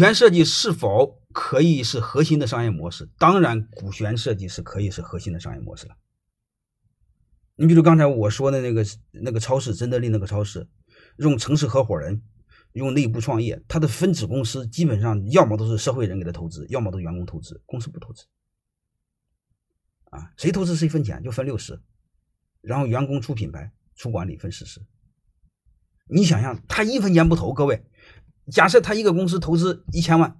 股权设计是否可以是核心的商业模式？当然，股权设计是可以是核心的商业模式了。你比如刚才我说的那个那个超市，真德利那个超市，用城市合伙人，用内部创业，它的分子公司基本上要么都是社会人给他投资，要么都是员工投资，公司不投资。啊，谁投资谁分钱，就分六十，然后员工出品牌、出管理分四十。你想想，他一分钱不投，各位。假设他一个公司投资一千万，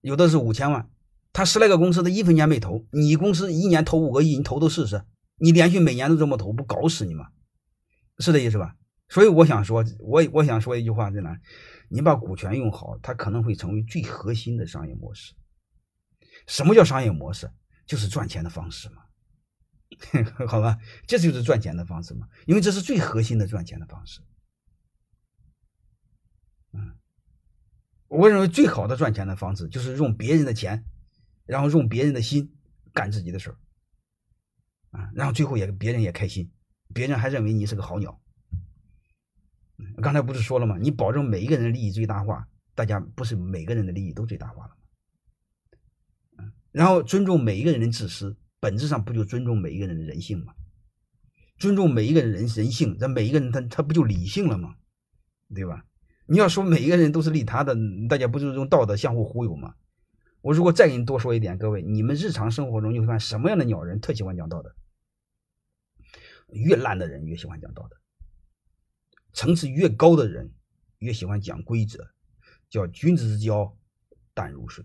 有的是五千万，他十来个公司他一分钱没投，你公司一年投五个亿，你投投试试，你连续每年都这么投，不搞死你吗？是这意思吧？所以我想说，我我想说一句话，在哪？你把股权用好，它可能会成为最核心的商业模式。什么叫商业模式？就是赚钱的方式嘛，好吧？这就是赚钱的方式嘛，因为这是最核心的赚钱的方式。我认为最好的赚钱的方式就是用别人的钱，然后用别人的心干自己的事儿，啊，然后最后也别人也开心，别人还认为你是个好鸟。刚才不是说了吗？你保证每一个人的利益最大化，大家不是每个人的利益都最大化了吗？然后尊重每一个人的自私，本质上不就尊重每一个人的人性吗？尊重每一个人人人性，这每一个人他他不就理性了吗？对吧？你要说每一个人都是利他的，大家不就是用道德相互忽悠吗？我如果再给你多说一点，各位，你们日常生活中你会发现什么样的鸟人特喜欢讲道德？越烂的人越喜欢讲道德，层次越高的人越喜欢讲规则，叫君子之交淡如水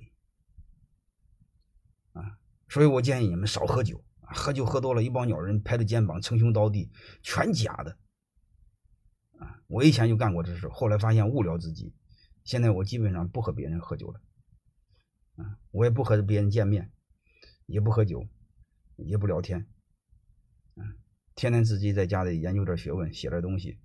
啊！所以我建议你们少喝酒，喝酒喝多了，一帮鸟人拍着肩膀称兄道弟，全假的。我以前就干过这事，后来发现误聊自己。现在我基本上不和别人喝酒了，啊，我也不和别人见面，也不喝酒，也不聊天，嗯，天天自己在家里研究点学问，写点东西，